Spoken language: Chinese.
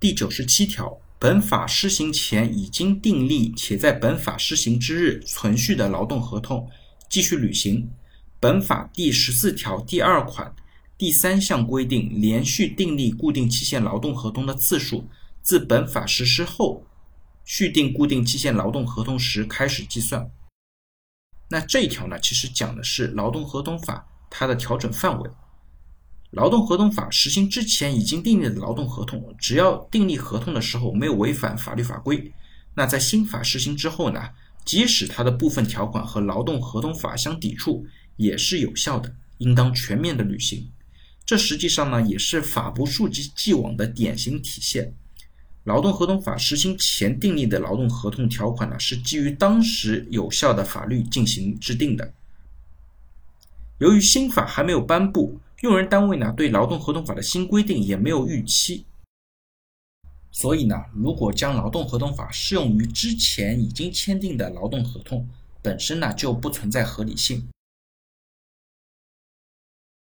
第九十七条，本法施行前已经订立且在本法施行之日存续的劳动合同，继续履行。本法第十四条第二款第三项规定，连续订立固定期限劳动合同的次数，自本法实施后续订固定期限劳动合同时开始计算。那这一条呢，其实讲的是劳动合同法它的调整范围。劳动合同法实行之前已经订立的劳动合同，只要订立合同的时候没有违反法律法规，那在新法实行之后呢，即使它的部分条款和劳动合同法相抵触，也是有效的，应当全面的履行。这实际上呢，也是法不溯及既往的典型体现。劳动合同法实行前订立的劳动合同条款呢，是基于当时有效的法律进行制定的。由于新法还没有颁布，用人单位呢对劳动合同法的新规定也没有预期，所以呢，如果将劳动合同法适用于之前已经签订的劳动合同，本身呢就不存在合理性。